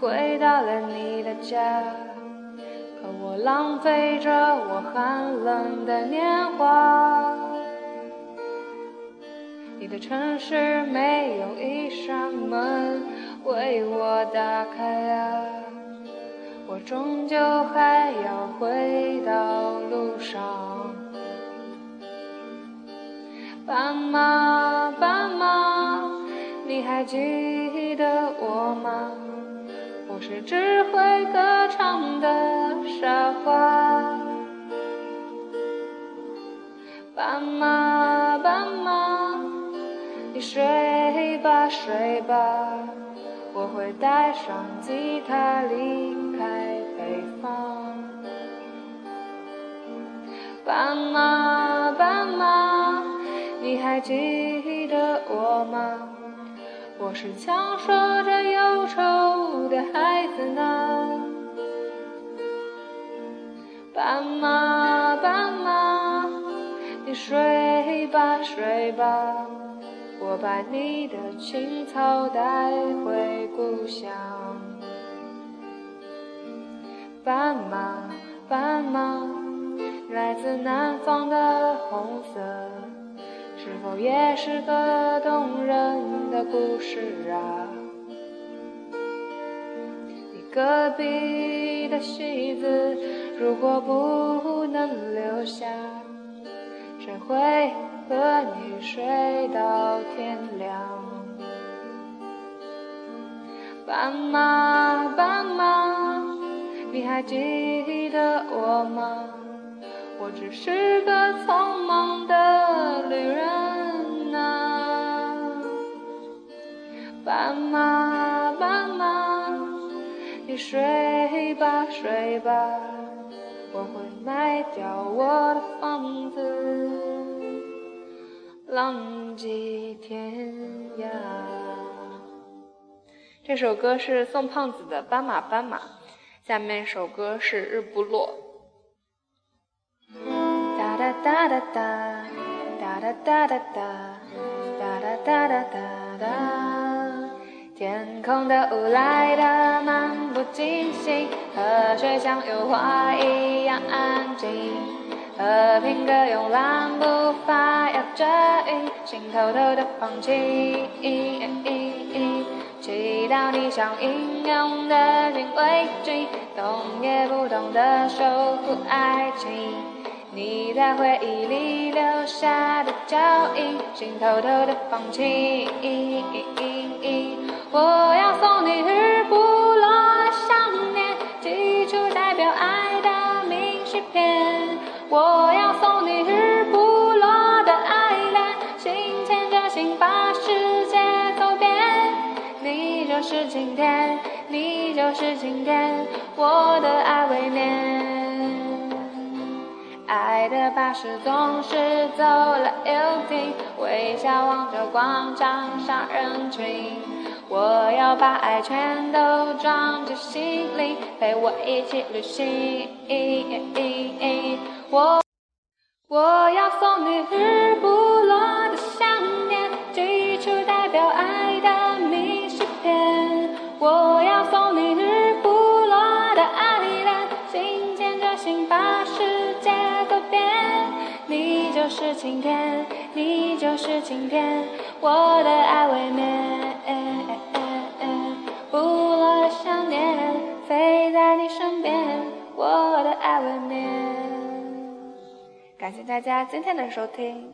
回到了你的家，可我浪费着我寒冷的年华。你的城市没有一扇门为我打开啊，我终究还要回到路上。斑马，斑马。你还记得我吗？我是只会歌唱的傻瓜。斑马，斑马，你睡吧睡吧，我会带上吉他离开北方。斑马，斑马，你还记得我吗？我是强说着忧愁的孩子呢，斑马，斑马，你睡吧睡吧，我把你的青草带回故乡。斑马，斑马，来自南方的红色。是否也是个动人的故事啊？你隔壁的戏子，如果不能留下，谁会和你睡到天亮？斑马，斑马，你还记得我吗？我只是个匆忙的旅人啊，斑马，斑马，你睡吧睡吧，我会卖掉我的房子，浪迹天涯。这首歌是宋胖子的《斑马斑马》，下面一首歌是《日不落》。哒哒哒哒哒哒哒哒哒哒哒哒哒哒。天空的雾来得漫不经心，河水像油画一样安静。和平鸽慵懒步伐摇着翼，心偷偷的放晴。祈祷你像英勇的禁卫军，动也不动的守护爱情。你在回忆里留下的脚印，心偷偷的放晴。我要送你日不落的想念，寄出代表爱的明信片。我要送你日不落的爱恋，心牵着心把世界走遍。你就是晴天，你就是晴天，我的爱未眠。爱的巴士总是走了又停，微笑望着广场上人群。我要把爱全都装进心里，陪我一起旅行。我我要送你日不就是晴天，你就是晴天，我的爱未眠。不落的想念，飞在你身边，我的爱未眠。感谢大家今天的收听。